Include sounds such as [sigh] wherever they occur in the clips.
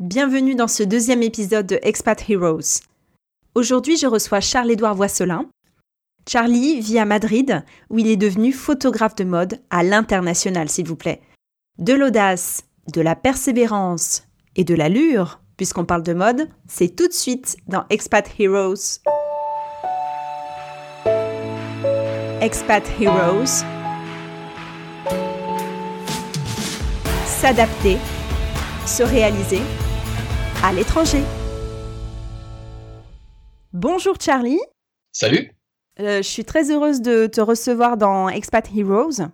Bienvenue dans ce deuxième épisode de Expat Heroes. Aujourd'hui, je reçois Charles-Édouard Voisselin. Charlie vit à Madrid, où il est devenu photographe de mode à l'international, s'il vous plaît. De l'audace, de la persévérance et de l'allure, puisqu'on parle de mode, c'est tout de suite dans Expat Heroes. Expat Heroes. S'adapter, se réaliser à l'étranger. Bonjour Charlie. Salut. Euh, je suis très heureuse de te recevoir dans Expat Heroes.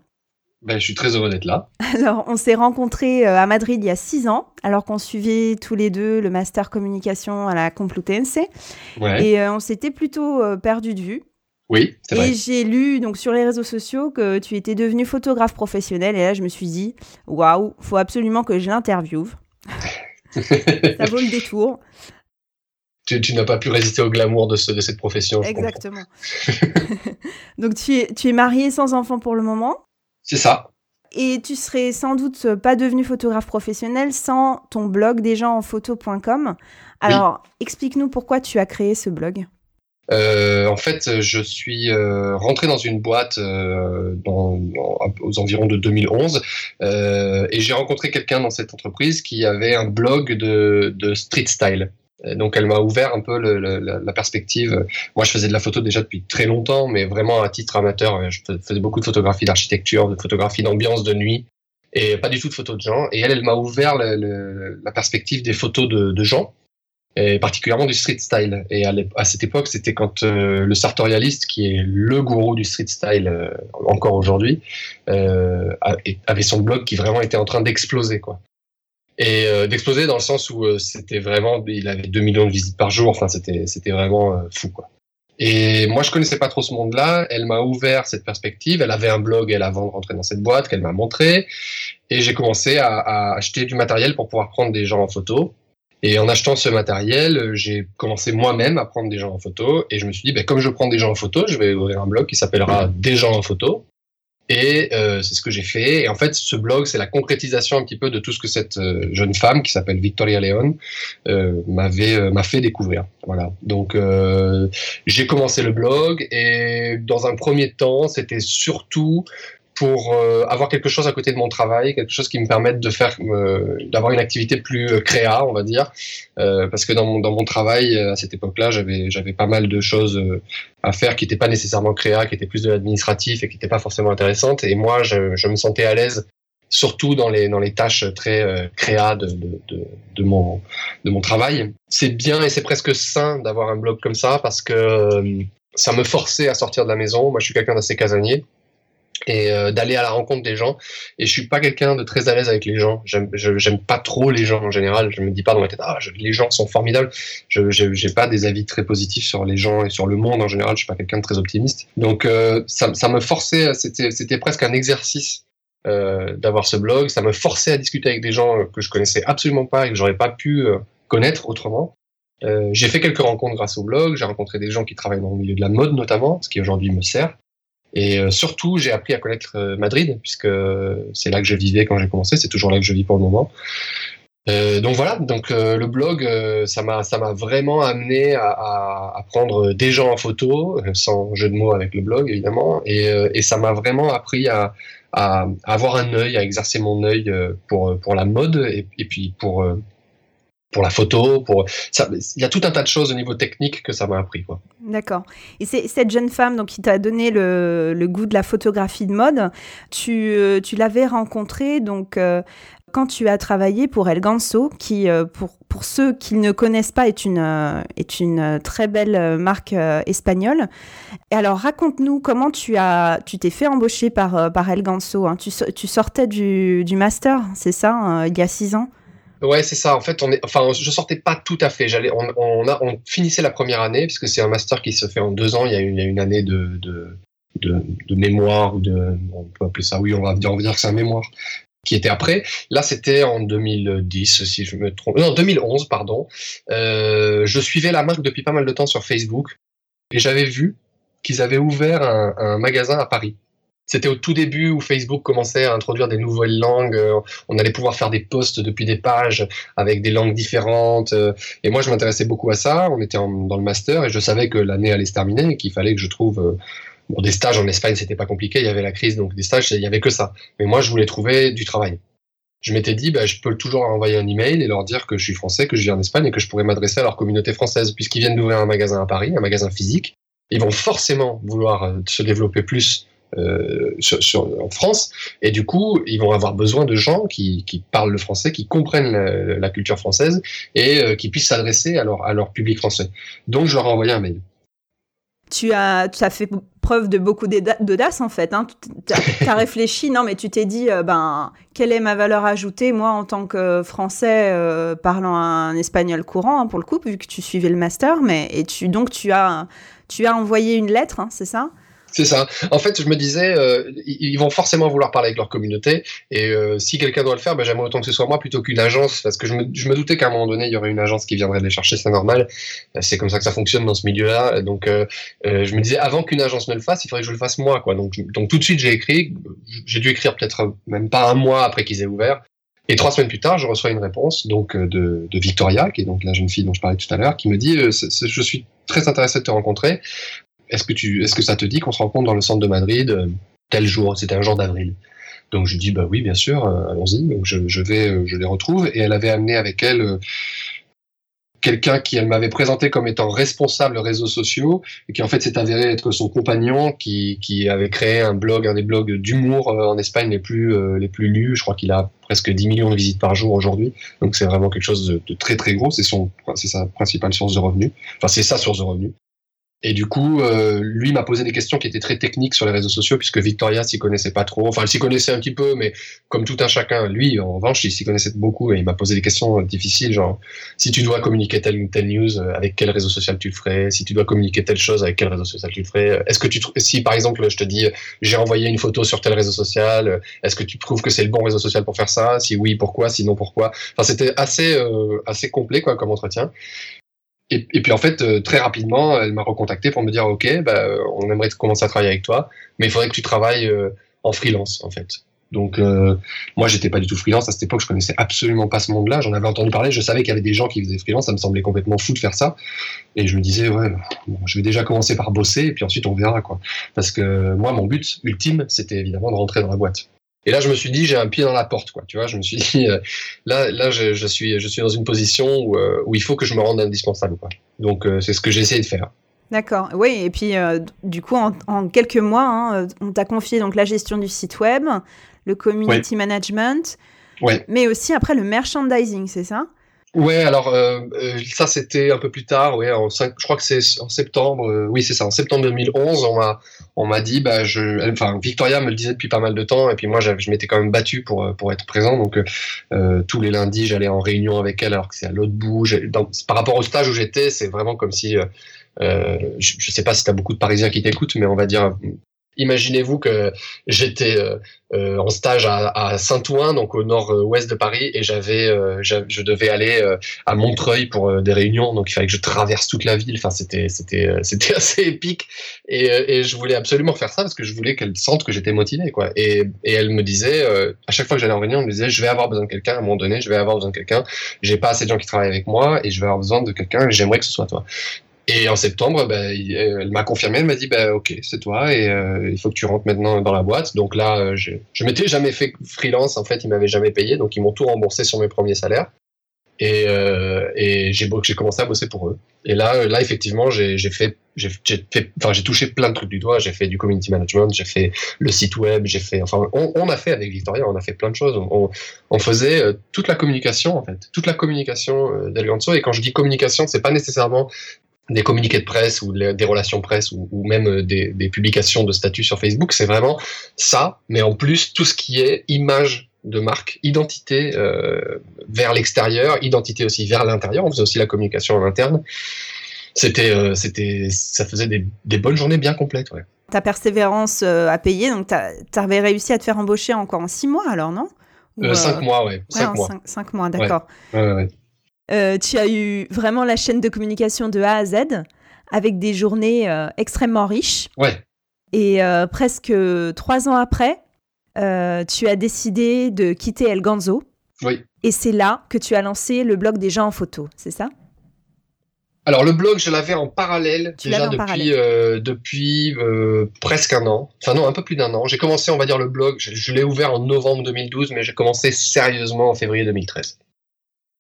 Ben, je suis très heureux d'être là. Alors, on s'est rencontrés euh, à Madrid il y a six ans, alors qu'on suivait tous les deux le master communication à la Complutense. Ouais. Et euh, on s'était plutôt euh, perdu de vue. Oui, c'est vrai. Et j'ai lu donc sur les réseaux sociaux que tu étais devenu photographe professionnel. Et là, je me suis dit, waouh, faut absolument que je l'interviewe. [laughs] Ça vaut le détour. Tu, tu n'as pas pu résister au glamour de, ce, de cette profession. Exactement. [laughs] donc, tu es, tu es marié sans enfant pour le moment. C'est ça. Et tu serais sans doute pas devenu photographe professionnel sans ton blog desgensenphoto.com. Alors, explique-nous pourquoi tu as créé ce blog. Euh, en fait, je suis euh, rentré dans une boîte euh, dans, aux environs de 2011 euh, et j'ai rencontré quelqu'un dans cette entreprise qui avait un blog de, de street style. Euh, Donc, elle m'a ouvert un peu le- le- la, perspective. Moi, je faisais de la photo déjà depuis très longtemps, mais vraiment à titre amateur. Je fais- faisais beaucoup de photographies d'architecture, de photographie d'ambiance, de nuit, et pas du tout de photos de gens. Et elle, elle m'a ouvert le- la perspective des photos de, de gens et particulièrement du street style. Et à, cette époque, c'était quand euh, le sartorialiste, qui est le gourou du street style euh, encore aujourd'hui, euh, avait son blog qui vraiment était en train d'exploser, quoi. Et d'exploser dans le sens où c'était vraiment, il avait 2 millions de visites par jour. Enfin, c'était c'était vraiment fou, quoi. Et moi, je connaissais pas trop ce monde-là. Elle m'a ouvert cette perspective. Elle avait un blog, elle, avant de rentrer dans cette boîte, qu'elle m'a montré. Et j'ai commencé à acheter du matériel pour pouvoir prendre des gens en photo. Et en achetant ce matériel, euh, j'ai commencé moi-même à prendre des gens en photo. Et je me suis dit, ben, comme je prends des gens en photo, je vais ouvrir un blog qui s'appellera Des gens en photo. Et euh, c'est ce que j'ai fait. Et en fait, ce blog, c'est la concrétisation un petit peu de tout ce que cette euh, jeune femme qui s'appelle Victoria Leon euh, m'avait euh, m'a fait découvrir. Voilà. Donc euh, j'ai commencé le blog et dans un premier temps, c'était surtout pour euh, avoir quelque chose à côté de mon travail, quelque chose qui me permette de faire, euh, d'avoir une activité plus euh, créa, on va dire, parce que dans mon dans mon travail à cette époque-là, j'avais j'avais pas mal de choses à faire qui n'étaient pas nécessairement créa, qui étaient plus de l'administratif et qui n'étaient pas forcément intéressantes. Et moi, je, me sentais à l'aise, surtout dans les dans les tâches très créa de, de, de, mon de mon travail. C'est bien et c'est presque sain d'avoir un blog comme ça parce que ça me forçait à sortir de la maison. Moi, je suis quelqu'un d'assez casanier et euh, d'aller à la rencontre des gens. Et je suis pas quelqu'un de très à l'aise avec les gens. J'aime, pas trop les gens en général. Je me dis pas dans ma tête, ah, les gens sont formidables. Je, j'ai pas des avis très positifs sur les gens et sur le monde en général. Je suis pas quelqu'un de très optimiste. Donc euh, ça, ça me forçait. C'était, c'était presque un exercice. euh, d'avoir ce blog, ça me forçait à discuter avec des gens euh, que je connaissais absolument pas et que j'aurais pas pu euh, connaître autrement. Euh, j'ai fait quelques rencontres grâce au blog, j'ai rencontré des gens qui travaillent dans le milieu de la mode notamment, ce qui aujourd'hui me sert. Et euh, surtout, j'ai appris à connaître euh, Madrid, puisque c'est là que je vivais quand j'ai commencé, c'est toujours là que je vis pour le moment. Euh, donc voilà, donc euh, le blog, euh, ça m'a ça m'a vraiment amené à, prendre des gens en photo, euh, sans jeu de mots avec le blog évidemment, et, euh, et ça m'a vraiment appris à, à, avoir un œil, à exercer mon œil euh, pour pour la mode et, puis pour euh, pour la photo, pour il y a tout un tas de choses au niveau technique que ça m'a appris. D'accord. Et c'est cette jeune femme donc, qui t'a donné le, goût de la photographie de mode. Tu, euh, tu l'avais rencontrée donc, euh, quand tu as travaillé pour El Ganso, qui, euh, pour, pour ceux qui ne connaissent pas, est une, est une très belle marque espagnole. Et alors, raconte-nous comment tu as, tu t'es fait embaucher par, par El Ganso. hein. Tu, tu sortais du, du master, c'est ça, euh, il y a six ans? Ouais, c'est ça. En fait, on est, enfin, je sortais pas tout à fait. J'allais, on, on, a, on finissait la première année puisque c'est un master qui se fait en deux ans. Il y a une, année de, de, de, mémoire ou de, on peut appeler ça. Oui, on va dire, on que c'est un mémoire qui était après. Là, c'était en 2010, si je me trompe. Non, 2011, pardon. Euh, je suivais la marque depuis pas mal de temps sur Facebook et j'avais vu qu'ils avaient ouvert un magasin à Paris. C'était au tout début où Facebook commençait à introduire des nouvelles langues. Euh, on allait pouvoir faire des posts depuis des pages avec des langues différentes. Euh, et moi, je m'intéressais beaucoup à ça. On était dans le master et je savais que l'année allait se terminer et qu'il fallait que je trouve euh, des stages en Espagne. C'était pas compliqué. Il y avait la crise, donc des stages, il y avait que ça. Mais moi, je voulais trouver du travail. Je m'étais dit, bah, je peux toujours envoyer un email et leur dire que je suis français, que je viens d'Espagne et que je pourrais m'adresser à leur communauté française, puisqu'ils viennent d'ouvrir un magasin à Paris, un magasin physique. Ils vont forcément vouloir se développer plus euh, sur, en France. Et du coup, ils vont avoir besoin de gens qui, qui parlent le français, qui comprennent la, culture française et euh, qui puissent s'adresser à leur, à leur public français. Donc, je leur ai envoyé un mail. Tu as, tu as fait preuve de beaucoup d'audace en fait. Hein. Tu as, [laughs] réfléchi, non, mais tu t'es dit, euh, ben, quelle est ma valeur ajoutée, moi, en tant que Français parlant un espagnol courant, hein, pour le coup, vu que tu suivais le master, mais et tu, donc tu as, tu as envoyé une lettre, hein, c'est ça? C'est ça. En fait, je me disais, euh, ils vont forcément vouloir parler avec leur communauté. Et euh, si quelqu'un doit le faire, ben, j'aimerais autant que ce soit moi plutôt qu'une agence. Parce que je me, doutais qu'à un moment donné, il y aurait une agence qui viendrait les chercher, c'est normal. C'est comme ça que ça fonctionne dans ce milieu-là. Donc, euh, je me disais, avant qu'une agence ne le fasse, il faudrait que je le fasse moi. Donc, tout de suite, j'ai écrit. J'ai dû écrire peut-être même pas un mois après qu'ils aient ouvert. Et trois semaines plus tard, je reçois une réponse donc de, Victoria, qui est donc la jeune fille dont je parlais tout à l'heure, qui me dit Je suis très intéressé de te rencontrer est-ce que est-ce que ça te dit qu'on se rencontre dans le centre de Madrid euh, tel jour C'était un jour d'avril? Donc je dis bah oui bien sûr, euh, allons-y. Donc je, vais, euh, je les retrouve et elle avait amené avec elle quelqu'un qui elle m'avait présenté comme étant responsable réseaux sociaux et qui en fait s'est avéré être son compagnon qui, qui avait créé un blog, un des blogs d'humour en Espagne les plus les plus lus. Je crois qu'il a presque 10 millions de visites par jour aujourd'hui. Donc c'est vraiment quelque chose de, de très très gros. C'est c'est sa principale source de revenus. Enfin c'est sa source de revenus. Et du coup, euh, lui m'a posé des questions qui étaient très techniques sur les réseaux sociaux, puisque Victoria s'y connaissait pas trop. Enfin, elle s'y connaissait un petit peu, mais comme tout un chacun, lui, en revanche, il s'y connaissait beaucoup et il m'a posé des questions difficiles, genre si tu dois communiquer telle telle news, euh, avec quel réseau social tu le ferais? Si tu dois communiquer telle chose, avec quel réseau social tu le ferais? Est-ce que tu si par exemple je te dis j'ai envoyé une photo sur tel réseau social, est-ce que tu trouves que c'est le bon réseau social pour faire ça? Si oui, pourquoi? Sinon, pourquoi? Enfin, c'était assez euh, assez complet quoi comme entretien. Et, puis en fait, euh, très rapidement, elle m'a recontacté pour me dire Ok, bah, on aimerait commencer à travailler avec toi, mais il faudrait que tu travailles euh, en freelance en fait. Donc euh, moi, j'étais pas du tout freelance à cette époque, je connaissais absolument pas ce monde-là. J'en avais entendu parler, je savais qu'il y avait des gens qui faisaient freelance, ça me semblait complètement fou de faire ça. Et je me disais ouais, je vais déjà commencer par bosser et puis ensuite on verra quoi. Parce que moi, mon but ultime, c'était évidemment de rentrer dans la boîte. Et là, je me suis dit, j'ai un pied dans la porte, quoi. Tu vois, je me suis [laughs] dit, euh, là, là, je, je, suis, je suis dans une position où, euh, où il faut que je me rende indispensable, quoi. Donc, euh, c'est ce que j'ai essayé de faire. D'accord, oui, et puis du coup, en, quelques mois, hein, on t'a confié donc la gestion du site web, le community management, ouais. mais aussi après le merchandising, c'est ça? Ouais, alors euh, euh, ça c'était un peu plus tard, ouais, en 5, je crois que c'est en septembre, euh, oui c'est ça, en septembre 2011, on m'a on m'a dit, bah je, enfin Victoria me le disait depuis pas mal de temps, et puis moi je m'étais quand même battu pour pour être présent, donc tous les lundis j'allais en réunion avec elle alors que c'est à l'autre bout. par rapport au stage où j'étais, c'est vraiment comme si je, je sais pas si t'as beaucoup de Parisiens qui t'écoutent, mais on va dire Imaginez-vous que j'étais euh, euh, en stage à, Saint-Ouen, donc au nord-ouest de Paris, et j'avais, euh, je devais aller à Montreuil pour des réunions, donc il fallait que je traverse toute la ville. Enfin, c'était, c'était, [laughs] c'était assez épique, et, je voulais absolument faire ça parce que je voulais qu'elle sente que j'étais motivé, quoi. Et, et elle me disait, à chaque fois que j'allais en réunion, elle me disait, je vais avoir besoin de quelqu'un à un moment donné, je vais avoir besoin de quelqu'un. J'ai pas assez de gens qui travaillent avec moi, et je vais avoir besoin de quelqu'un. J'aimerais que ce soit toi. Et en septembre, bah, elle m'a confirmé, elle m'a dit bah, Ok, c'est toi, et euh, il faut que tu rentres maintenant dans la boîte. Donc là, euh, je, je m'étais jamais fait freelance, en fait, ils m'avaient jamais payé, donc ils m'ont tout remboursé sur mes premiers salaires. Et, euh, et j'ai commencé à bosser pour eux. Et là, là effectivement, j'ai fait, j'ai enfin, touché plein de trucs du doigt. J'ai fait du community management, j'ai fait le site web, j'ai fait, enfin, on, on, a fait avec Victoria, on a fait plein de choses. On, on faisait euh, toute la communication en fait, toute la communication euh, d'Alganzo. Et quand je dis communication, c'est pas nécessairement des communiqués de presse ou des relations presse ou, même euh, des, des, publications de statut sur Facebook, c'est vraiment ça, mais en plus tout ce qui est image de marque, identité euh, vers l'extérieur, identité aussi vers l'intérieur. On faisait aussi la communication en interne. C'était, euh, c'était, ça faisait des, des, bonnes journées bien complètes. Ouais. Ta persévérance euh, a payé, donc tu avais réussi à te faire embaucher encore en six mois alors, non? Ou, Cinq mois, ouais. Cinq mois. Cinq, cinq mois, d'accord. Ouais, ouais, euh, tu as eu vraiment la chaîne de communication de A à Z avec des journées euh, extrêmement riches. Ouais. Et presque trois ans après, tu as décidé de quitter El Ganzo. Oui. Et c'est là que tu as lancé le blog des gens en photo, c'est ça? Alors le blog, je l'avais en parallèle déjà depuis euh, depuis euh, presque un an. Enfin non, un peu plus d'un an. J'ai commencé, on va dire, le blog. Je, l'ai ouvert en novembre 2012, mais j'ai commencé sérieusement en février 2013.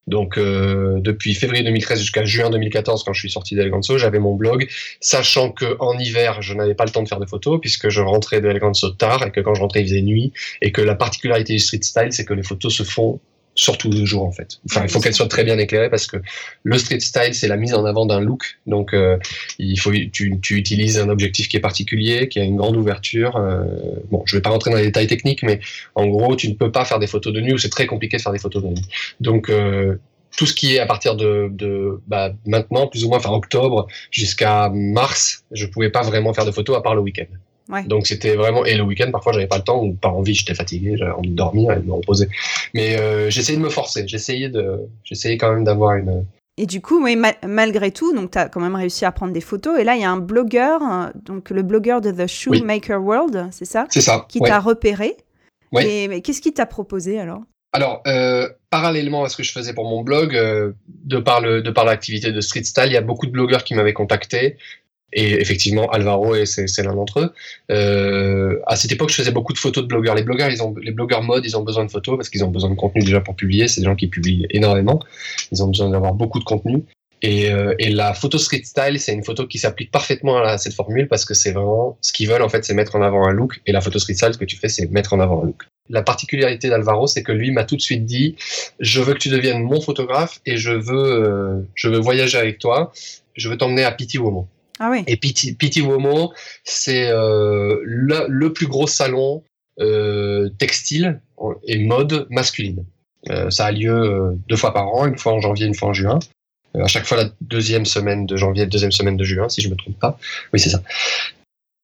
Donc euh, depuis février 2013 jusqu'à juin 2014, quand je suis sorti d'Elganso, j'avais mon blog, sachant que en hiver, je n'avais pas le temps de faire de photos puisque je rentrais de tard et que quand je rentrais, il faisait nuit et que la particularité du street style, c'est que les photos se font surtout le jour en fait. Enfin, il faut qu'elle soit très bien éclairée parce que le street style c'est la mise en avant d'un look. Donc euh, il faut tu, tu, utilises un objectif qui est particulier, qui a une grande ouverture. Euh, bon, je vais pas rentrer dans les détails techniques, mais en gros tu ne peux pas faire des photos de nuit ou c'est très compliqué de faire des photos de nuit. Donc euh, tout ce qui est à partir de, de bah, maintenant, plus ou moins, enfin octobre jusqu'à mars, je pouvais pas vraiment faire de photos à part le week-end. Donc c'était vraiment et le week-end parfois j'avais pas le temps ou par envie j'étais fatigué j'avais envie de dormir et de me reposer. Mais euh, j'essayais de me forcer j'essayais de j'essayais quand même d'avoir une et du coup oui, malgré tout donc tu as quand même réussi à prendre des photos et là il y a un blogueur donc le blogueur de The Shoemaker World c'est ça? C'est ça qui t'a repéré. Oui. et mais qu'est-ce qu'il t'a proposé alors? Alors, euh, parallèlement à ce que je faisais pour mon blog, euh, de par le, de par l'activité de street style, il y a beaucoup de blogueurs qui m'avaient contacté et effectivement, Alvaro, c'est l'un d'entre eux. Euh, à cette époque, je faisais beaucoup de photos de blogueurs. Les blogueurs, ils ont, les blogueurs mode, ils ont besoin de photos parce qu'ils ont besoin de contenu déjà pour publier. C'est des gens qui publient énormément. Ils ont besoin d'avoir beaucoup de contenu. Et, euh, et, la photo street style, c'est une photo qui s'applique parfaitement à cette formule parce que c'est vraiment ce qu'ils veulent en fait, c'est mettre en avant un look. Et la photo street style, ce que tu fais, c'est mettre en avant un look. La particularité d'Alvaro, c'est que lui m'a tout de suite dit je veux que tu deviennes mon photographe et je veux, euh, je veux voyager avec toi. Je veux t'emmener à Pity Woman. Ah. Et Pity, Pity Womo, c'est euh, le, plus gros salon euh, textile et mode masculine. Euh, ça a lieu deux fois par an, une fois en janvier, une fois en juin. À chaque fois la deuxième semaine de janvier, deuxième semaine de juin, si je me trompe pas. Oui, c'est ça.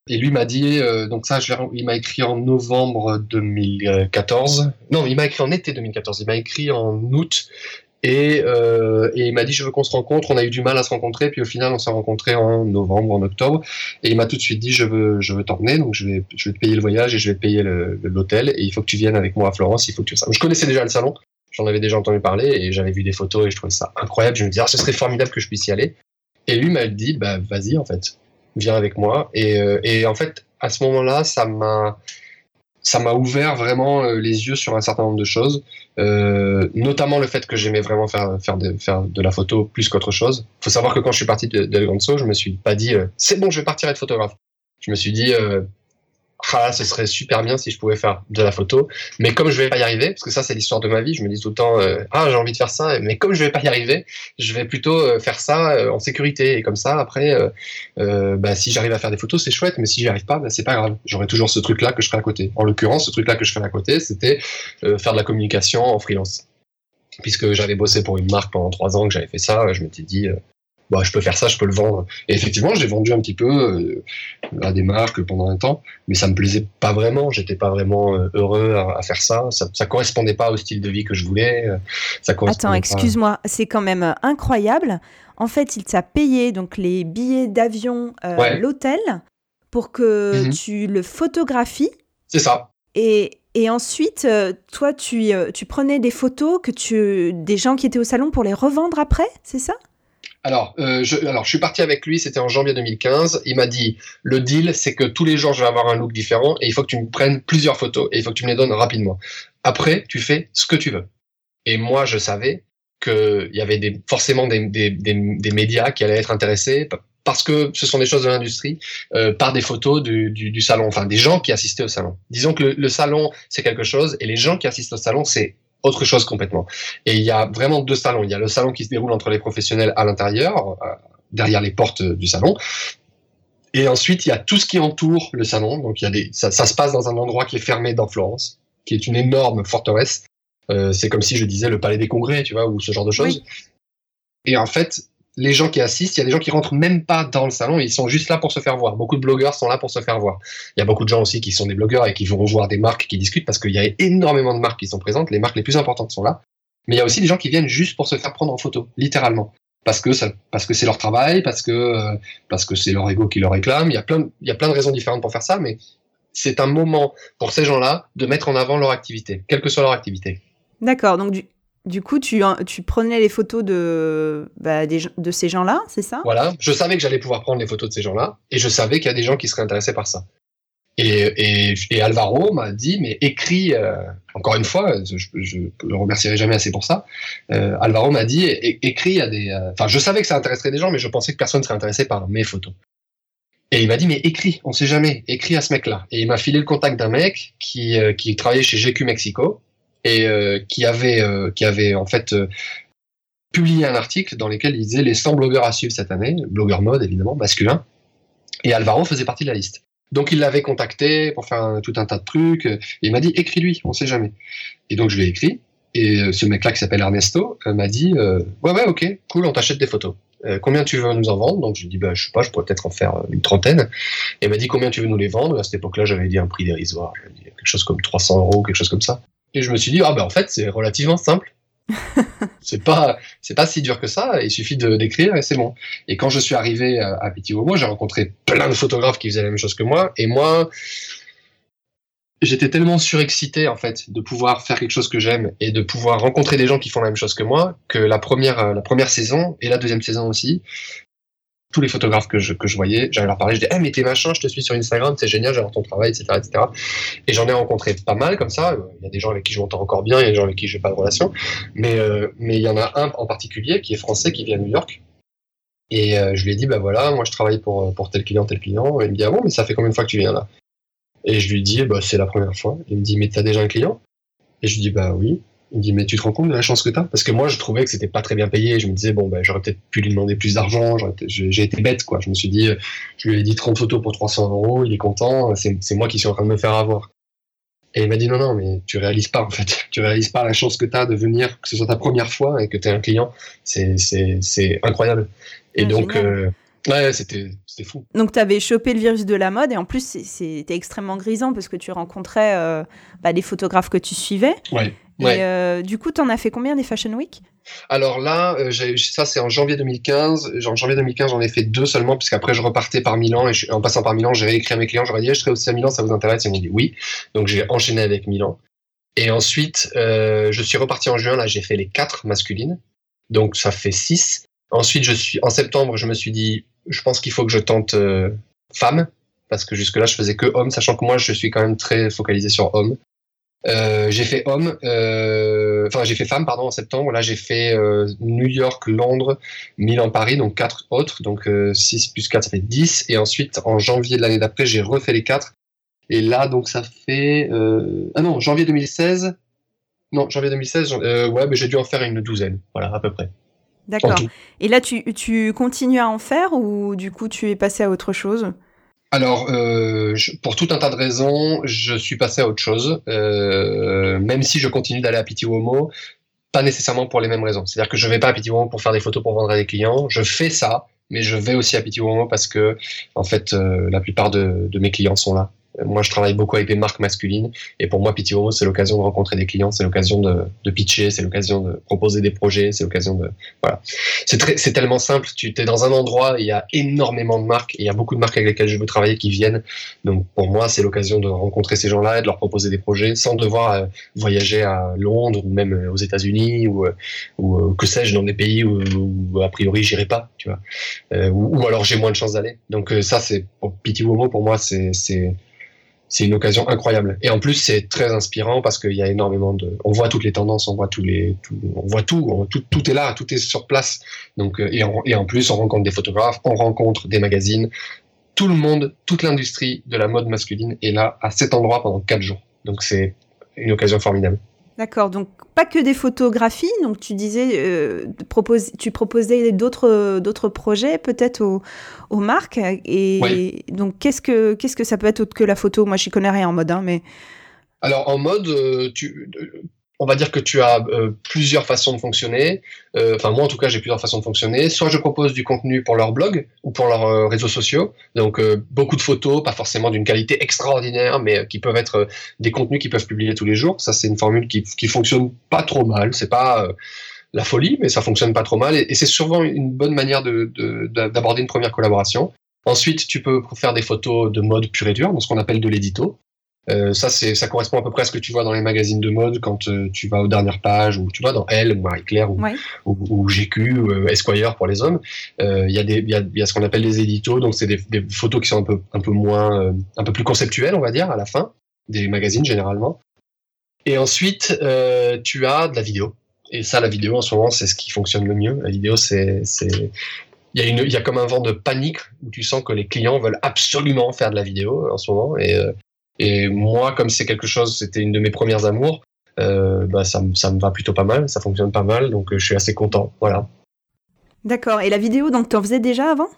Et lui m'a dit, donc ça, il m'a écrit en novembre 2014. Non, il m'a écrit en été 2014. Il m'a écrit en août et, euh, et, il m'a dit je veux qu'on se rencontre. On a eu du mal à se rencontrer, puis au final on s'est rencontré en novembre, en octobre. Et il m'a tout de suite dit je veux, je veux t'emmener, donc je vais, je vais te payer le voyage et je vais te payer l'hôtel. Et il faut que tu viennes avec moi à Florence. Il faut que tu. Je connaissais déjà le salon, j'en avais déjà entendu parler et j'avais vu des photos et je trouvais ça incroyable. Je me disais ah, ce serait formidable que je puisse y aller. Et lui m'a dit bah vas-y en fait, viens avec moi. Et, euh, et en fait à ce moment-là ça m'a ça m'a ouvert vraiment euh, les yeux sur un certain nombre de choses, euh, notamment le fait que j'aimais vraiment faire, faire, de, faire de la photo plus qu'autre chose. Faut savoir que quand je suis parti de, de Ganso, je me suis pas dit euh, c'est bon, je vais partir être photographe. Je me suis dit euh, ah, ce serait super bien si je pouvais faire de la photo. Mais comme je vais pas y arriver, parce que ça c'est l'histoire de ma vie, je me dis tout le temps euh, ah j'ai envie de faire ça, mais comme je vais pas y arriver, je vais plutôt euh, faire ça euh, en sécurité et comme ça après, bah, si j'arrive à faire des photos c'est chouette, mais si j'y arrive pas, bah, c'est pas grave. J'aurai toujours ce truc là que je ferai à côté. En l'occurrence, ce truc là que je fais à côté, c'était faire de la communication en freelance. Puisque j'avais bossé pour une marque pendant trois ans, que j'avais fait ça, je m'étais dit bah, je peux faire ça, je peux le vendre. Et effectivement, j'ai vendu un petit peu euh, à des marques pendant un temps, mais ça me plaisait pas vraiment. J'étais pas vraiment euh, heureux à, faire ça. ça. ça. correspondait pas au style de vie que je voulais. Euh, ça Attends, excuse-moi, c'est quand même incroyable. En fait, il t'a payé donc les billets d'avion, l'hôtel, pour que mhm. tu le photographies. C'est ça. Et, et ensuite, toi, tu, tu prenais des photos que tu, des gens qui étaient au salon pour les revendre après, c'est ça? Alors, euh, je, alors, je suis parti avec lui, c'était en janvier 2015. Il m'a dit, le deal, c'est que tous les jours, je vais avoir un look différent et il faut que tu me prennes plusieurs photos et il faut que tu me les donnes rapidement. Après, tu fais ce que tu veux. Et moi, je savais qu'il y avait des, forcément des, des, des, des, médias qui allaient être intéressés parce que ce sont des choses de l'industrie, euh, par des photos du, du, du, salon, enfin des gens qui assistaient au salon. Disons que le, le salon, c'est quelque chose et les gens qui assistent au salon, c'est autre chose complètement. Et il y a vraiment deux salons. Il y a le salon qui se déroule entre les professionnels à l'intérieur, euh, derrière les portes du salon. Et ensuite, il y a tout ce qui entoure le salon. Donc, il y a des, ça, ça se passe dans un endroit qui est fermé dans Florence, qui est une énorme forteresse. Euh, c'est comme si je disais le palais des congrès, tu vois, ou ce genre de choses. Et en fait, les gens qui assistent, il y a des gens qui rentrent même pas dans le salon, ils sont juste là pour se faire voir. Beaucoup de blogueurs sont là pour se faire voir. Il y a beaucoup de gens aussi qui sont des blogueurs et qui vont voir des marques qui discutent parce qu'il y a énormément de marques qui sont présentes. Les marques les plus importantes sont là. Mais il y a aussi des gens qui viennent juste pour se faire prendre en photo, littéralement. parce que parce que c'est leur travail, parce que euh, parce que c'est leur ego qui le réclame. Il y a plein, il y a plein de raisons différentes pour faire ça, mais c'est un moment pour ces gens-là de mettre en avant leur activité, quelle que soit leur activité. D'accord. Donc du, du coup, tu, prenais les photos de, bah, de ces gens-là, c'est ça? Voilà. Je savais que j'allais pouvoir prendre les photos de ces gens-là, et je savais qu'il y a des gens qui seraient intéressés par ça. Et, et, Alvaro m'a dit, mais écris, euh, encore une fois, je, ne le remercierai jamais assez pour ça. Euh, Alvaro m'a dit, écris à des. Euh, enfin, je savais que ça intéresserait des gens, mais je pensais que personne serait intéressé par mes photos. Et il m'a dit, mais écris, on sait jamais, écris à ce mec-là. Et il m'a filé le contact d'un mec qui, qui travaillait chez GQ Mexico et qui avait, qui avait en fait publié un article dans lequel il disait les 100 blogueurs à suivre cette année, blogueurs mode évidemment, masculin. Et Alvaro faisait partie de la liste. Donc il l'avait contacté pour faire tout un tas de trucs. Il m'a dit écris-lui, on sait jamais. Et donc je lui ai écrit. Et euh, ce mec-là qui s'appelle Ernesto euh, m'a dit euh, ouais ouais ok cool on t'achète des photos. combien tu veux nous en vendre? Donc je lui dit bah je sais pas je pourrais peut-être en faire une trentaine. Et il m'a dit combien tu veux nous les vendre? À cette époque-là j'avais dit un prix dérisoire, quelque chose comme 300 euros quelque chose comme ça. Et je me suis dit ah bah en fait c'est relativement simple. [laughs] c'est pas c'est pas si dur que ça. Il suffit de d'écrire et c'est bon. Et quand je suis arrivé à, à Petit Homo, j'ai rencontré plein de photographes qui faisaient la même chose que moi. Et moi, j'étais tellement surexcité en fait de pouvoir faire quelque chose que j'aime et de pouvoir rencontrer des gens qui font la même chose que moi que la première la première saison et la deuxième saison aussi tous les photographes que je, que je voyais, j'allais leur parler, je disais, hey, mais t'es machin, je te suis sur Instagram, c'est génial, j'adore ton travail, etc., etc. Et j'en ai rencontré pas mal comme ça. Il y a des gens avec qui je m'entends encore bien, il y a des gens avec qui j'ai pas de relation. Mais, euh, mais il y en a un en particulier qui est français, qui vient à New York. Et euh, je lui ai dit, bah voilà, moi je travaille pour, pour tel client, tel client. Et il me dit, ah bon, mais ça fait combien de fois que tu viens là? Et je lui dis, bah c'est la première fois. Il me dit, mais t'as déjà un client? Et je lui dis, bah oui. Il me dit, mais tu te rends compte de la chance que tu as Parce que moi, je trouvais que c'était pas très bien payé. Je me disais, bon, ben, j'aurais peut-être pu lui demander plus d'argent. J'ai été bête, quoi. Je me suis dit, je lui ai dit 30 photos pour 300 euros, il est content, c'est moi qui suis en train de me faire avoir. Et il m'a dit, non, non, mais tu réalises pas, en fait. [laughs] Tu réalises pas la chance que tu as de venir, que ce soit ta première fois et que tu es un client. C'est incroyable. Et donc, euh, Ouais, c'était fou. Donc, tu avais chopé le virus de la mode et en plus, c'était extrêmement grisant parce que tu rencontrais euh, bah, des photographes que tu suivais. Ouais. Et euh, du coup, tu en as fait combien des Fashion Week? Alors là, euh, ça c'est en janvier 2015. En janvier 2015, j'en ai fait deux seulement, puisqu'après je repartais par Milan et en passant par Milan, j'ai réécrit à mes clients. J'aurais dit, je serai aussi à Milan, ça vous intéresse? Ils m'ont dit oui. Donc j'ai enchaîné avec Milan. Et ensuite, je suis reparti en juin. Là, j'ai fait les quatre masculines. Donc ça fait six. Ensuite, je suis en septembre, je me suis dit, je pense qu'il faut que je tente euh, femme, parce que jusque-là, je faisais que homme, sachant que moi, je suis quand même très focalisé sur homme. Euh, j'ai fait homme, euh, enfin j'ai fait femme pardon en septembre. Là j'ai fait New York, Londres, Milan, Paris, donc quatre autres, donc 6 plus 4 ça fait 10. Et ensuite en janvier de l'année d'après j'ai refait les quatre. Et là donc ça fait ah non janvier 2016. Non janvier 2016 ouais mais j'ai dû en faire une douzaine, voilà à peu près. D'accord. Et là, tu, tu, continues à en faire ou du coup, tu es passé à autre chose? Alors, euh, pour tout un tas de raisons, je suis passé à autre chose, euh, même si je continue d'aller à Pity pas nécessairement pour les mêmes raisons. C'est-à-dire que je vais pas à Pity pour faire des photos pour vendre à des clients, je fais ça, mais je vais aussi à Pity parce que, en fait, euh, la plupart de, de mes clients sont là. Moi, je travaille beaucoup avec des marques masculines. Et pour moi, Homo, c'est l'occasion de rencontrer des clients, c'est l'occasion de, pitcher, c'est l'occasion de proposer des projets, c'est l'occasion de. Voilà. C'est, tellement simple. Tu es dans un endroit, il y a énormément de marques, il y a beaucoup de marques avec lesquelles je veux travailler qui viennent. Donc, pour moi, c'est l'occasion de rencontrer ces gens-là et de leur proposer des projets sans devoir euh, voyager à Londres ou même euh, aux États-Unis ou, euh, ou que sais-je, dans des pays où, a priori, j'irai pas, tu vois. ou, alors, j'ai moins de chances d'aller. Donc, ça, c'est pour pour moi, c'est, c'est une occasion incroyable. Et en plus, c'est très inspirant parce qu'il y a énormément de, on voit toutes les tendances, on voit tous les, on voit tout, tout, tout, est là, tout est sur place. Donc, euh, et en, et en plus, on rencontre des photographes, on rencontre des magazines. Tout le monde, toute l'industrie de la mode masculine est là à cet endroit pendant quatre jours. Donc, c'est une occasion formidable. D'accord, donc pas que des photographies, donc tu disais, euh, tu proposais d'autres, d'autres projets peut-être aux, aux, marques. Et donc qu'est-ce que, qu'est-ce que ça peut être autre que la photo? Moi, j'y connais rien en mode, hein, mais. Alors en mode, euh, tu, on va dire que tu as euh, plusieurs façons de fonctionner. Euh, enfin, moi, en tout cas, j'ai plusieurs façons de fonctionner. Soit je propose du contenu pour leur blog ou pour leurs euh, réseaux sociaux. Donc, beaucoup de photos, pas forcément d'une qualité extraordinaire, mais qui peuvent être des contenus qu'ils peuvent publier tous les jours. Ça, c'est une formule qui, qui fonctionne pas trop mal. C'est pas la folie, mais ça fonctionne pas trop mal. Et, c'est souvent une bonne manière d'aborder une première collaboration. Ensuite, tu peux faire des photos de mode pur et dur, dans ce qu'on appelle de l'édito. Euh, ça, c'est, ça correspond à peu près à ce que tu vois dans les magazines de mode quand euh, tu vas aux dernières pages, ou tu vois dans Elle, ou Marie Claire, ou, ou, GQ, ou euh, Esquire pour les hommes. Il y, a des, y, a, y a ce qu'on appelle des éditos, donc c'est des, des, photos qui sont un peu, un peu moins, un peu plus conceptuelles, on va dire, à la fin des magazines généralement. Et ensuite, tu as de la vidéo. Et ça, la vidéo en ce moment, c'est ce qui fonctionne le mieux. La vidéo, c'est, c'est, il y, a une, il y a comme un vent de panique où tu sens que les clients veulent absolument faire de la vidéo en ce moment. Et, et moi, comme c'est quelque chose, c'était une de mes premières amours, euh, bah, ça, ça, me va plutôt pas mal, ça fonctionne pas mal, donc euh, je suis assez content. Voilà. D'accord. Et la vidéo, donc tu en faisais déjà avant?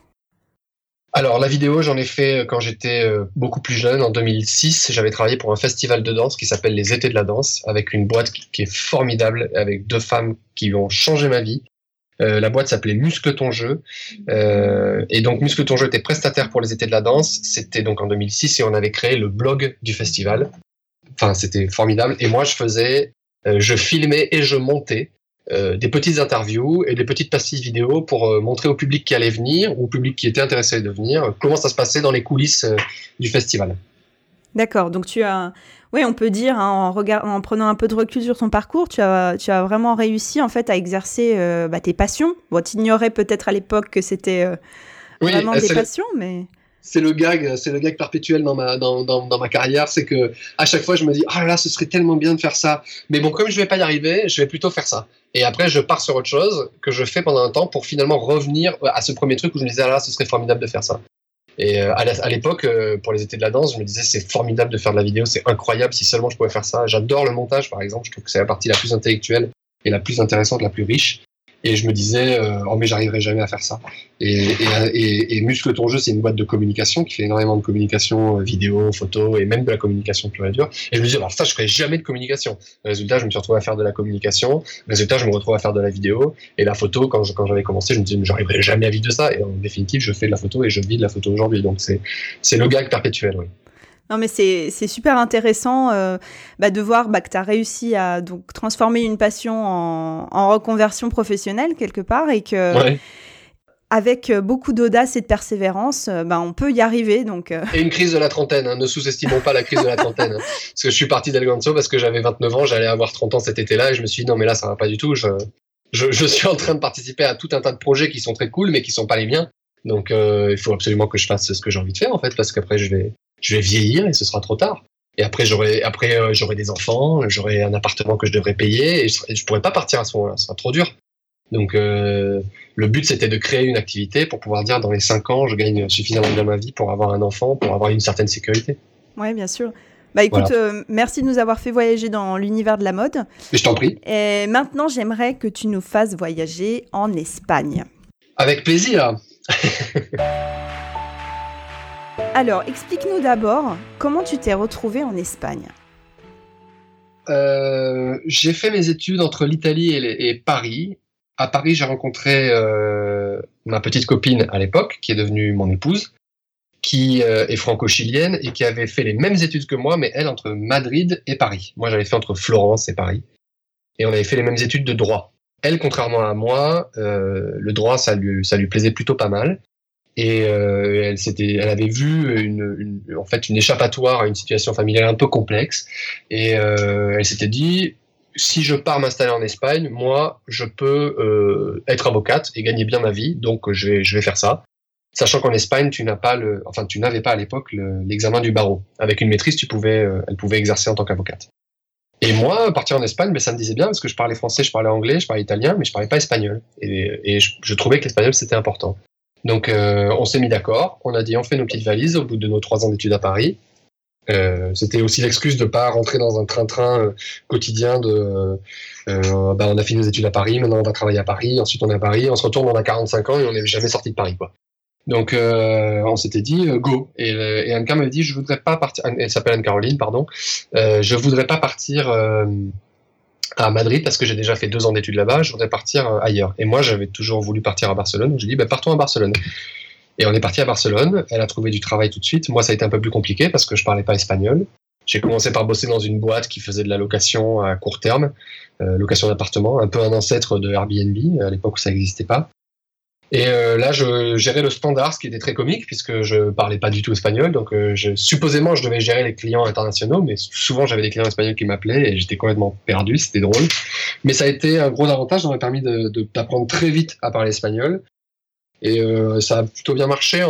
Alors la vidéo, j'en ai fait euh, quand j'étais beaucoup plus jeune, en 2006. J'avais travaillé pour un festival de danse qui s'appelle les Étés de la danse, avec une boîte qui, est formidable, avec deux femmes qui ont changé ma vie. Euh, la boîte s'appelait Muscle ton jeu. Euh, et donc Muscle ton jeu était prestataire pour les étés de la danse. C'était donc en 2006 et on avait créé le blog du festival. Enfin, c'était formidable. Et moi, je faisais, euh, je filmais et je montais des petites interviews et des petites pastilles vidéo pour montrer au public qui allait venir ou au public qui était intéressé de venir comment ça se passait dans les coulisses du festival. D'accord, donc tu as, oui, on peut dire, hein, en, en prenant un peu de recul sur ton parcours, tu as, tu as vraiment réussi en fait à exercer euh, bah, tes passions. Bon, tu ignorais peut-être à l'époque que c'était euh, vraiment tes passions, mais c'est le gag, c'est le gag perpétuel dans ma dans, dans, ma carrière, c'est que à chaque fois je me dis ah là ce serait tellement bien de faire ça, mais bon comme je vais pas y arriver, je vais plutôt faire ça. Et après je pars sur autre chose que je fais pendant un temps pour finalement revenir à ce premier truc où je me disais ah là ce serait formidable de faire ça. Et euh, à l'époque, euh, pour les étés de la danse, je me disais c'est formidable de faire de la vidéo, c'est incroyable si seulement je pouvais faire ça. J'adore le montage, par exemple. Je trouve que c'est la partie la plus intellectuelle et la plus intéressante, la plus riche. Et je me disais, euh, oh mais j'arriverai jamais à faire ça. Et, et, et, Muscle ton jeu, c'est une boîte de communication qui fait énormément de communication, euh, vidéo, photo et même de la communication pure et dure. Et je me disais, alors ça, je ferai jamais de communication. Résultat, je me suis retrouvé à faire de la communication. Résultat, je me retrouve à faire de la vidéo et la photo. Quand quand j'avais commencé, je me disais, mais j'arriverai jamais à vivre de ça. Et en définitive, je fais de la photo et je vis de la photo aujourd'hui. Donc c'est le gag perpétuel. Oui. Non, mais c'est super intéressant euh, bah, de voir bah, que tu as réussi à donc, transformer une passion en, en reconversion professionnelle quelque part et que. Avec euh, beaucoup d'audace et de persévérance, euh, bah, on peut y arriver. Donc, Et une crise de la trentaine, hein. ne sous-estimons pas la crise de la trentaine. Hein. [laughs] Parce que je suis parti d'Alganzo parce que j'avais 29 ans, j'allais avoir 30 ans cet été-là, et je me suis dit non, mais là, ça va pas du tout. Je, je, je, suis en train de participer à tout un tas de projets qui sont très cool, mais qui sont pas les miens. Donc, il faut absolument que je fasse ce que j'ai envie de faire, en fait, parce qu'après, je vais, je vais vieillir et ce sera trop tard. Et après, j'aurai, après, euh, j'aurai des enfants, j'aurai un appartement que je devrais payer et je, ne pourrais pas partir à ce moment-là. Ce sera trop dur. Donc, euh, le but, c'était de créer une activité pour pouvoir dire dans les cinq ans, je gagne suffisamment bien ma vie pour avoir un enfant, pour avoir une certaine sécurité. Oui, bien sûr. Bah écoute, euh, merci de nous avoir fait voyager dans l'univers de la mode. je t'en prie. Et maintenant, j'aimerais que tu nous fasses voyager en Espagne. Avec plaisir. [laughs] Alors, explique-nous d'abord comment tu t'es retrouvé en Espagne. Euh, j'ai fait mes études entre l'Italie et, Paris. À Paris, j'ai rencontré euh, ma petite copine à l'époque, qui est devenue mon épouse, qui euh, est franco-chilienne et qui avait fait les mêmes études que moi, mais elle entre Madrid et Paris. Moi, j'avais fait entre Florence et Paris. Et on avait fait les mêmes études de droit. Elle, contrairement à moi, le droit, ça lui, ça lui plaisait plutôt pas mal et euh, elle s'était elle avait vu une, une, en fait une échappatoire à une situation familiale un peu complexe. Et euh, elle s'était dit si je pars m'installer en Espagne moi je peux euh, être avocate et gagner bien ma vie. Donc je vais je vais faire ça. Sachant qu'en Espagne tu n'as pas le enfin tu n'avais pas à l'époque l'examen du barreau. Avec une maîtrise tu pouvais euh, elle pouvait exercer en tant qu'avocate. Et moi, partir en Espagne, mais ben, ça me disait bien parce que je parlais français, je parlais anglais, je parlais italien, mais je parlais pas espagnol. Et, je, je, trouvais que l'espagnol c'était important. Donc euh, on s'est mis d'accord, on a dit on fait nos petites valises au bout de nos trois ans d'études à Paris. Euh, c'était aussi l'excuse de pas rentrer dans un train-train euh, quotidien de bah, on a fini nos études à Paris, maintenant on va travailler à Paris, ensuite on est à Paris, on se retourne, on a 45 ans et on n'est jamais sorti de Paris quoi. Donc on s'était dit go et, et Anka m'avait dit je voudrais pas partir, elle s'appelle Anne-Caroline pardon, je voudrais pas partir à Madrid parce que j'ai déjà fait deux ans d'études là-bas, je voudrais partir euh, ailleurs. Et moi, j'avais toujours voulu partir à Barcelone, donc j'ai dit, bah, partons à Barcelone. Et on est parti à Barcelone, elle a trouvé du travail tout de suite. Moi, ça a été un peu plus compliqué parce que je parlais pas espagnol. J'ai commencé par bosser dans une boîte qui faisait de la location à court terme, euh, location d'appartement, un peu un ancêtre de Airbnb à l'époque où ça n'existait pas. Et euh, là, je gérais le standard, ce qui était très comique puisque je parlais pas du tout espagnol. Donc, euh, supposément, je devais gérer les clients internationaux, mais souvent j'avais des clients espagnols qui m'appelaient et j'étais complètement perdu. C'était drôle, mais ça a été un gros avantage. Ça m'a permis d'apprendre très vite à parler espagnol. Et euh, ça a plutôt bien marché.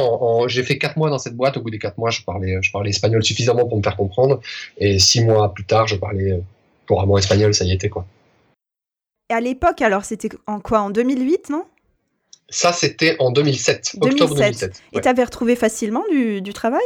J'ai fait quatre mois dans cette boîte. Au bout des quatre mois, je parlais, je parlais espagnol suffisamment pour me faire comprendre. Et six mois plus tard, je parlais couramment espagnol. Ça y était quoi. Et à l'époque, alors, c'était en quoi? En 2008, non? Ça, c'était en 2007, octobre 2007. Et tu avais retrouvé facilement du, du travail?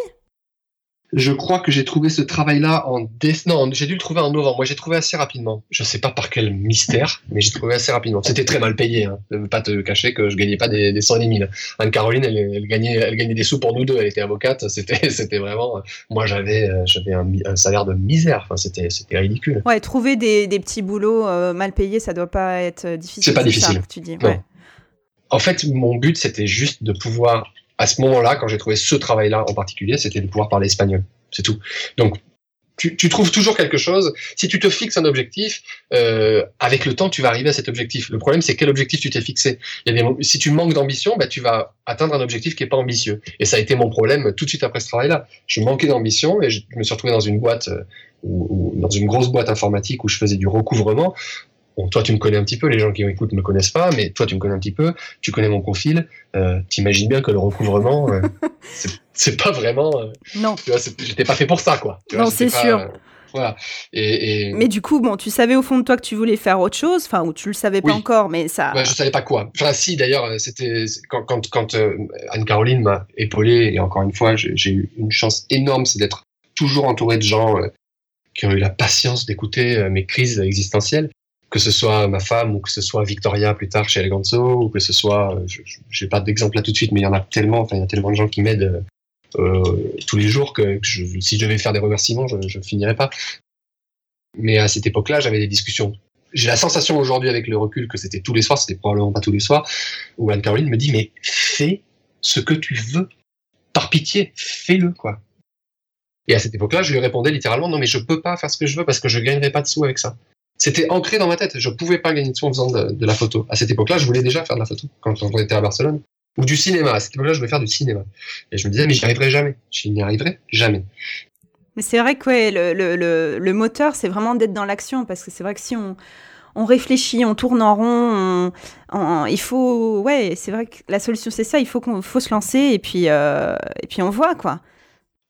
Je crois que j'ai trouvé ce travail-là en décembre. Non, j'ai dû le trouver en novembre. Moi, j'ai trouvé assez rapidement. Je sais pas par quel mystère, mais j'ai trouvé assez rapidement. C'était très mal payé. Hein. Je ne veux pas te cacher que je gagnais pas des, des 100 et des 1000. Anne-Caroline, elle, gagnait, elle gagnait des sous pour nous deux. Elle était avocate. C'était, [laughs] c'était vraiment. Moi, j'avais, j'avais un, salaire de misère. Enfin, c'était, c'était ridicule. Ouais, trouver des, des petits boulots euh, mal payés, ça doit pas être difficile. C'est pas difficile. tu dis. Ouais en fait, mon but, c'était juste de pouvoir, à ce moment-là, quand j'ai trouvé ce travail-là en particulier, c'était de pouvoir parler espagnol. C'est tout. Donc, tu, trouves toujours quelque chose. Si tu te fixes un objectif, euh, avec le temps, tu vas arriver à cet objectif. Le problème, c'est quel objectif tu t'es fixé. Il y a des, si tu manques d'ambition, bah, tu vas atteindre un objectif qui est pas ambitieux. Et ça a été mon problème tout de suite après ce travail-là. Je manquais d'ambition et je me suis retrouvé dans une boîte, euh, ou, dans une grosse boîte informatique où je faisais du recouvrement. Bon, toi, tu me connais un petit peu, les gens qui m'écoutent ne me connaissent pas, mais toi, tu me connais un petit peu, tu connais mon profil. Euh, T'imagines bien que le recouvrement, euh, [laughs] c'est pas vraiment. Euh, non. Tu vois, j'étais pas fait pour ça, quoi. non, c'est sûr. Euh, voilà. Et, Mais du coup, bon, tu savais au fond de toi que tu voulais faire autre chose, enfin, ou tu le savais pas encore, mais ça. Ouais, je savais pas quoi. Enfin, si, d'ailleurs, c'était quand, quand, quand Anne-Caroline m'a épaulé, et encore une fois, j'ai eu une chance énorme, c'est d'être toujours entouré de gens qui ont eu la patience d'écouter mes crises existentielles que ce soit ma femme ou que ce soit Victoria plus tard chez Eleganzo ou que ce soit, euh, je n'ai pas d'exemple là tout de suite, mais il y en a tellement, enfin il y a tellement de gens qui m'aident euh, tous les jours que, si je devais faire des remerciements, je ne finirais pas. Mais à cette époque-là, j'avais des discussions. J'ai la sensation aujourd'hui avec le recul que c'était tous les soirs, c'était probablement pas tous les soirs, où Anne-Caroline me dit mais fais ce que tu veux, par pitié, fais-le quoi. Et à cette époque-là, je lui répondais littéralement non mais je peux pas faire ce que je veux parce que je gagnerai pas de sous avec ça c'était ancré dans ma tête. Je pouvais pas gagner de sous en faisant de, la photo. À cette époque-là, je voulais déjà faire de la photo quand, on était à Barcelone. Ou du cinéma. À cette époque-là, je voulais faire du cinéma. Et je me disais, mais j'y arriverai jamais. Je n'y arriverai jamais. Mais c'est vrai que le, le, le, moteur, c'est vraiment d'être dans l'action. Parce que c'est vrai que si on, on réfléchit, on tourne en rond, il faut. Ouais, c'est vrai que la solution, c'est ça. Il faut, qu'on, faut se lancer et puis, euh, et puis on voit, quoi.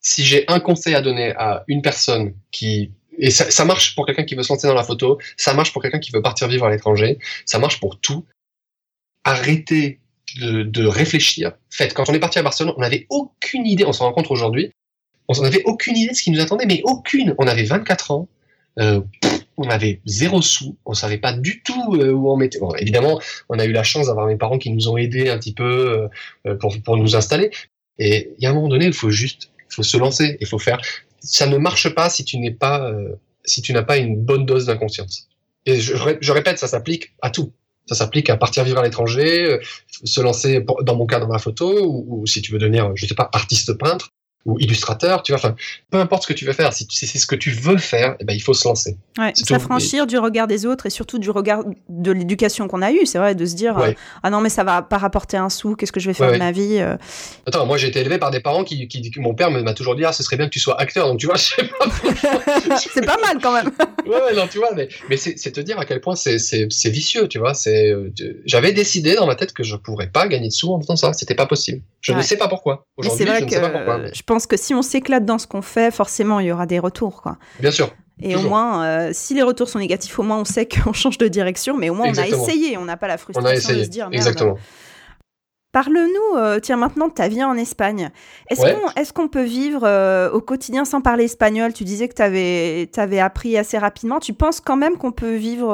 Si j'ai un conseil à donner à une personne qui et ça, marche pour quelqu'un qui veut se lancer dans la photo, ça marche pour quelqu'un qui veut partir vivre à l'étranger, ça marche pour tout. Arrêtez de, réfléchir. Faites, quand on est parti à Barcelone, on n'avait aucune idée, on s'en rencontre aujourd'hui, on n'avait aucune idée de ce qui nous attendait, mais aucune. On avait 24 ans, euh, on avait zéro sous, on savait pas du tout euh, où on mettait. Bon, évidemment, on a eu la chance d'avoir mes parents qui nous ont aidés un petit peu euh, pour, nous installer. Et il y a un moment donné, il faut juste, faut se lancer, il faut faire ça ne marche pas si tu n'es pas, euh, si tu n'as pas une bonne dose d'inconscience. Et je, je, répète, ça s'applique à tout. Ça s'applique à partir vivre à l'étranger, euh, se lancer, dans mon cas, dans la photo, ou, ou si tu veux devenir, je sais pas, artiste peintre, ou illustrateur, tu vois, enfin, peu importe ce que tu veux faire, si c'est ce que tu veux faire, eh ben, il faut se lancer. Ouais, s'affranchir du regard des autres et surtout du regard de l'éducation qu'on a eue, c'est vrai, de se dire, euh, ah non, mais ça va pas rapporter un sou, qu'est-ce que je vais faire de ma vie euh? Attends, moi j'ai été élevé par des parents qui, qui, mon père m'a toujours dit, ah, ce serait bien que tu sois acteur, donc tu vois, [laughs] [laughs] c'est pas mal quand même. Ouais, non, tu vois, mais, mais c'est te dire à quel point c'est vicieux, tu vois, c'est, euh, j'avais décidé dans ma tête que je pourrais pas gagner de sous en faisant ça, c'était pas possible. Je ne sais pas pourquoi. Aujourd'hui, je ne sais pas pourquoi. Je pense que si on s'éclate dans ce qu'on fait, forcément, il y aura des retours. Quoi. Bien sûr. Et au moins, euh, si les retours sont négatifs, au moins on sait [laughs] qu'on change de direction, mais au moins on a essayé, on n'a pas la frustration de se dire Exactement. Parle-nous, euh, tiens, maintenant de ta vie en Espagne. Est-ce qu'on peut vivre euh, au quotidien sans parler espagnol? Tu disais que tu avais, avais, appris assez rapidement. Tu penses quand même qu'on peut vivre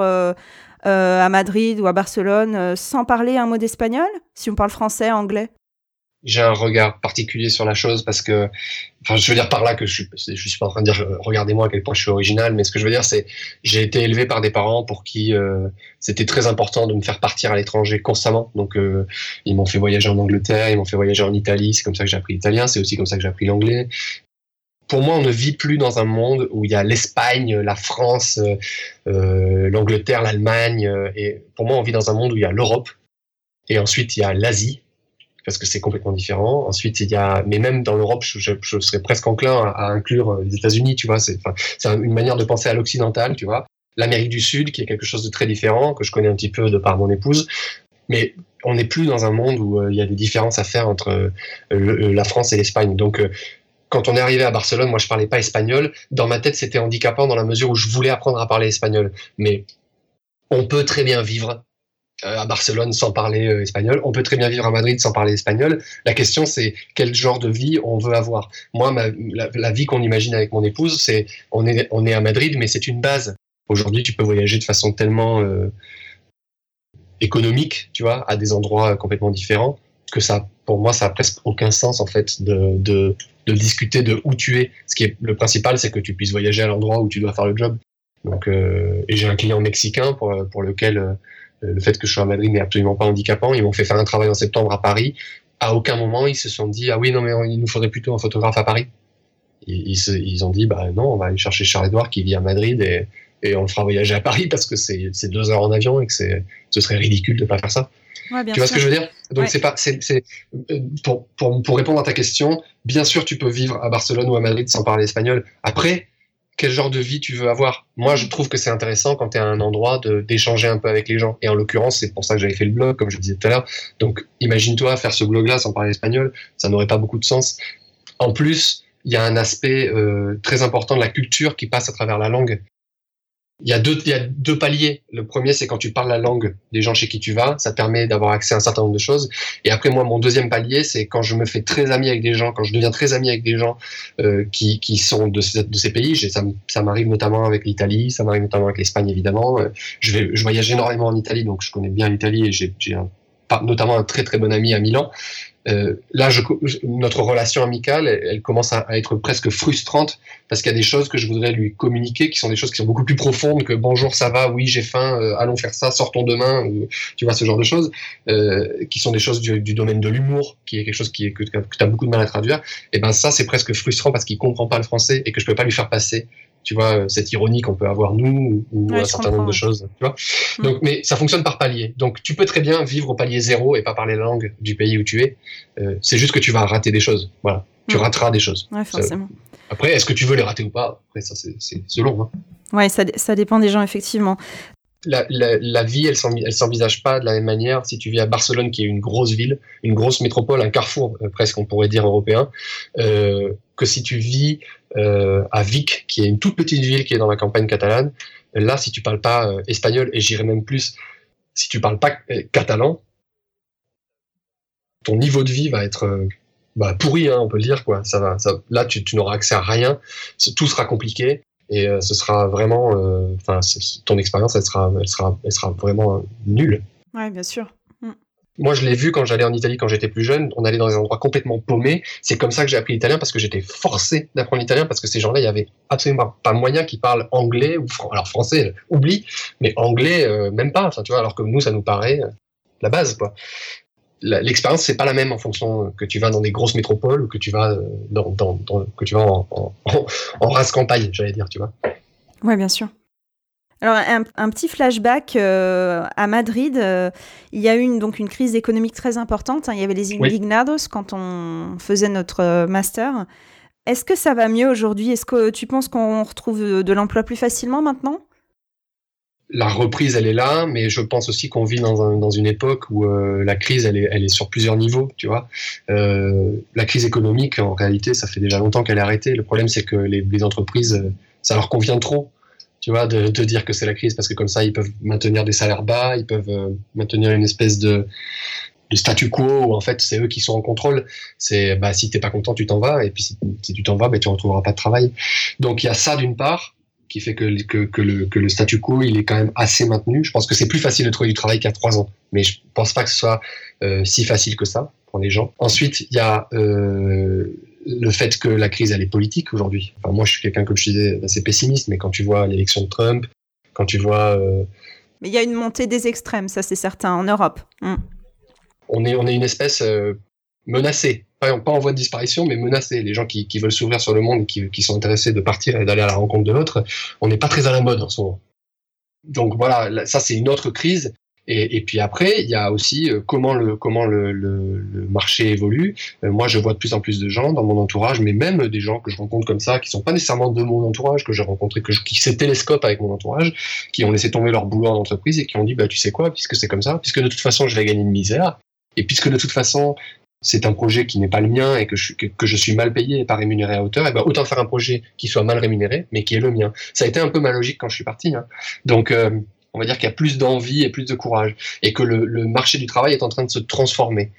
à Madrid ou à Barcelone sans parler un mot d'espagnol? Si on parle français, anglais? J'ai un regard particulier sur la chose parce que, enfin, je veux dire par là que je suis, je suis pas en train de dire regardez-moi à quel point je suis original, mais ce que je veux dire c'est j'ai été élevé par des parents pour qui euh, c'était très important de me faire partir à l'étranger constamment. Donc euh, ils m'ont fait voyager en Angleterre, ils m'ont fait voyager en Italie, c'est comme ça que j'ai appris l'italien, c'est aussi comme ça que j'ai appris l'anglais. pour moi, on ne vit plus dans un monde où il y a l'Espagne, la France, euh, euh l'Angleterre, l'Allemagne. Euh, et pour moi, on vit dans un monde où il y a l'Europe. Et ensuite, il y a l'Asie, parce que c'est complètement différent. Ensuite, il y a, mais même dans l'Europe, je, serais presque enclin à, inclure euh, les États-Unis, tu vois. C'est, une manière de penser à l'occidental, tu vois. L'Amérique du Sud, qui est quelque chose de très différent, que je connais un petit peu de par mon épouse. Mais on n'est plus dans un monde où il y a des différences à faire entre la France et l'Espagne. Donc, quand on est arrivé à Barcelone, moi je parlais pas espagnol. Dans ma tête, c'était handicapant dans la mesure où je voulais apprendre à parler espagnol. Mais on peut très bien vivre euh, à Barcelone sans parler euh, espagnol. On peut très bien vivre à Madrid sans parler espagnol. La question, c'est quel genre de vie on veut avoir. Moi, la, vie qu'on imagine avec mon épouse, c'est on est, on est à Madrid, mais c'est une base. Aujourd'hui, tu peux voyager de façon tellement euh, économique, tu vois, à des endroits complètement différents, que ça, pour moi, ça a presque aucun sens en fait de, de discuter de où tu es. Ce qui est le principal, c'est que tu puisses voyager à l'endroit où tu dois faire le job. Donc, euh, et j'ai un client mexicain pour, pour lequel euh, le fait que je sois à Madrid n'est absolument pas handicapant. Ils m'ont fait faire un travail en septembre à Paris. À aucun moment, ils se sont dit ah oui non mais il nous faudrait plutôt un photographe à Paris. Ils, ils, ont dit bah non, on va aller chercher Charles-Édouard qui vit à Madrid et, et on le fera voyager à Paris parce que c'est deux heures en avion et que ce serait ridicule de pas faire ça tu vois ce que je veux dire? Donc c'est pas, c'est, euh, pour, pour, pour, répondre à ta question, bien sûr tu peux vivre à Barcelone ou à Madrid sans parler espagnol. Après, quel genre de vie tu veux avoir Moi, je trouve que c'est intéressant quand tu es à un endroit d'échanger un peu avec les gens. Et en l'occurrence, c'est pour ça que j'avais fait le blog, comme je disais tout à l'heure. Donc, imagine-toi faire ce blog-là sans parler espagnol, ça n'aurait pas beaucoup de sens. En plus, il y a un aspect euh, très important de la culture qui passe à travers la langue. Il y, a deux, il y a deux paliers. Le premier, c'est quand tu parles la langue des gens chez qui tu vas, ça te permet d'avoir accès à un certain nombre de choses. Et après, moi, mon deuxième palier, c'est quand je me fais très ami avec des gens, quand je deviens très ami avec des gens euh, qui, qui sont de, de ces pays. Ça, ça m'arrive notamment avec l'Italie, ça m'arrive notamment avec l'Espagne, évidemment. Euh, je, vais, je voyage énormément en Italie, donc je connais bien l'Italie et j'ai notamment un très très bon ami à Milan. Euh, là, notre relation amicale, elle, commence à, être presque frustrante parce qu'il y a des choses que je voudrais lui communiquer qui sont des choses qui sont beaucoup plus profondes que bonjour, ça va, oui, j'ai faim, euh, allons faire ça, sortons demain, ou, tu vois, ce genre de choses, euh, qui sont des choses du, domaine de l'humour, qui est quelque chose qui est, que, que tu as beaucoup de mal à traduire. Et ben ça, c'est presque frustrant parce qu'il comprend pas le français et que je peux pas lui faire passer tu vois, euh, cette ironie qu'on peut avoir nous ou, un certain nombre de choses, tu vois. Mm. Donc, mais ça fonctionne par palier. Donc, tu peux très bien vivre au palier zéro et pas parler la langue du pays où tu es. Euh, c'est juste que tu vas rater des choses. Voilà, tu mm. rateras des choses. Ouais, forcément. Après, est-ce que tu veux les rater ou pas? Après, ça, c'est selon. Hein. Ouais, ça, ça dépend des gens, effectivement. La, la, la, vie, elle s'envisage pas de la même manière si tu vis à Barcelone, qui est une grosse ville, une grosse métropole, un carrefour euh, presque, on pourrait dire européen, euh, que si tu vis euh, à Vic, qui est une toute petite ville qui est dans la campagne catalane. Là, si tu parles pas euh, espagnol, et j'irais même plus, si tu parles pas euh, catalan, ton niveau de vie va être bah, pourri, hein, on peut le dire. Quoi. Ça va, ça, là, tu, tu n'auras accès à rien. Tout sera compliqué et ce sera vraiment, enfin, ton expérience, elle sera, elle sera, elle sera vraiment nulle. Ouais, bien sûr. Moi, je l'ai vu quand j'allais en Italie quand j'étais plus jeune. On allait dans des endroits complètement paumés. C'est comme ça que j'ai appris l'italien parce que j'étais forcé d'apprendre l'italien parce que ces gens-là, il y avait absolument pas moyen qu'ils parlent anglais ou alors français, oublie, mais anglais euh, même pas. Enfin, tu vois, alors que nous, ça nous paraît euh, la base, quoi. L'expérience, c'est pas la même en fonction que tu vas dans des grosses métropoles ou que tu vas euh, dans, dans, que tu vas en, en, en race campagne, j'allais dire, tu vois. Ouais, bien sûr. Alors, un, petit flashback euh, à Madrid, euh, il y a eu une, donc une crise économique très importante. Hein. il y avait les indignados quand on faisait notre master. Est-ce que ça va mieux aujourd'hui? Est-ce que tu penses qu'on retrouve de l'emploi plus facilement maintenant? La reprise, elle est là, mais je pense aussi qu'on vit dans, une époque où la crise, elle est, sur plusieurs niveaux, tu vois. la crise économique, en réalité, ça fait déjà longtemps qu'elle est arrêtée. Le problème, c'est que les, entreprises, ça leur convient trop tu vois, de, dire que c'est la crise parce que comme ça, ils peuvent maintenir des salaires bas, ils peuvent euh, maintenir une espèce de, de statu quo où en fait c'est eux qui sont en contrôle. C'est bah si t'es pas content, tu t'en vas et puis si, tu t'en vas, bah, tu retrouveras pas de travail. Donc il y a ça d'une part qui fait que, que, que, le, que le statu quo il est quand même assez maintenu. Je pense que c'est plus facile de trouver du travail qu'il y a trois ans, mais je pense pas que ce soit euh, si facile que ça pour les gens. Ensuite, il y a euh, le fait que la crise elle est politique aujourd'hui. Enfin, moi, je suis quelqu'un comme je disais assez pessimiste, mais quand tu vois l'élection de Trump, quand tu vois euh, mais il y a une montée des extrêmes, ça c'est certain en Europe. Mm. On est on est une espèce menacés. Pas, en voie de disparition, mais menacés. Les gens qui, veulent s'ouvrir sur le monde qui, qui, sont intéressés de partir et d'aller à la rencontre de l'autre, on n'est pas très à la mode en ce moment. Donc voilà, ça c'est une autre crise. Et, et, puis après, il y a aussi euh, comment le comment le marché évolue. Euh, moi, je vois de plus en plus de gens dans mon entourage, mais même des gens que je rencontre comme ça, qui sont pas nécessairement de mon entourage, que j'ai rencontré, que je, qui se télescopent avec mon entourage, qui ont laissé tomber leur boulot en entreprise et qui ont dit, bah tu sais quoi, puisque c'est comme ça, puisque de toute façon je vais gagner une misère, et puisque de toute façon c'est un projet qui n'est pas le mien et que je, suis mal payé et pas rémunéré à hauteur, et ben autant faire un projet qui soit mal rémunéré, mais qui est le mien. Ça a été un peu ma logique quand je suis parti. Hein. Donc euh, on va dire qu'il y a plus d'envie et plus de courage, et que le, marché du travail est en train de se transformer.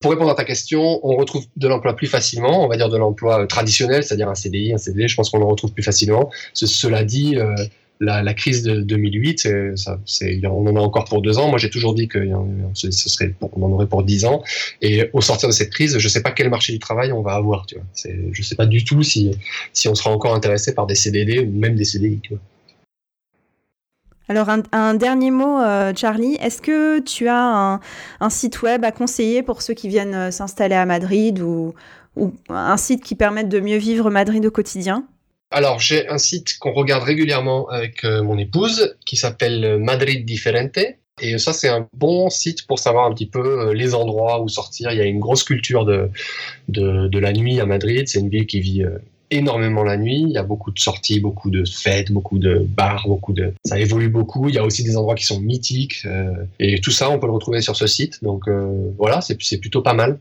Pour répondre à ta question, on retrouve de l'emploi plus facilement, on va dire de l'emploi euh, traditionnel, c'est-à-dire un CDI, un CDD, je pense qu'on le retrouve plus facilement. cela dit, euh, la, crise de 2008, ça, on en a encore pour deux ans. Moi, j'ai toujours dit que serait, on en aurait pour dix ans. Et au sortir de cette crise, je ne sais pas quel marché du travail on va avoir. Je ne sais pas du tout si, on sera encore intéressé par des CDD ou même des CDI. Alors un, dernier mot, euh, Charlie, est-ce que tu as un, site web à conseiller pour ceux qui viennent euh, s'installer à Madrid ou, un site qui permette de mieux vivre Madrid au quotidien? Alors, j'ai un site qu'on regarde régulièrement avec euh, mon épouse qui s'appelle Madrid Diferente. Et ça, c'est un bon site pour savoir un petit peu les endroits où sortir. Il y a une grosse culture de, de, la nuit à Madrid. C'est une ville qui vit énormément la nuit. Il y a beaucoup de sorties, beaucoup de fêtes, beaucoup de bars, beaucoup de. Ça évolue beaucoup. Il y a aussi des endroits qui sont mythiques. Euh, et tout ça, on peut le retrouver sur ce site. Donc euh, voilà, c'est plutôt pas mal.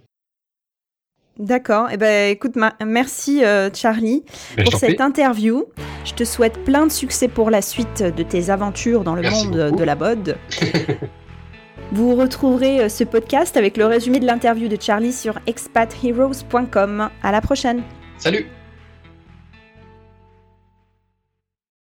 D'accord. Eh ben, écoute, merci euh, Charlie ben, pour cette interview. Je te souhaite plein de succès pour la suite de tes aventures dans le monde de la mode. [laughs] Vous retrouverez ce podcast avec le résumé de l'interview de Charlie sur expatheroes.com. À la prochaine. Salut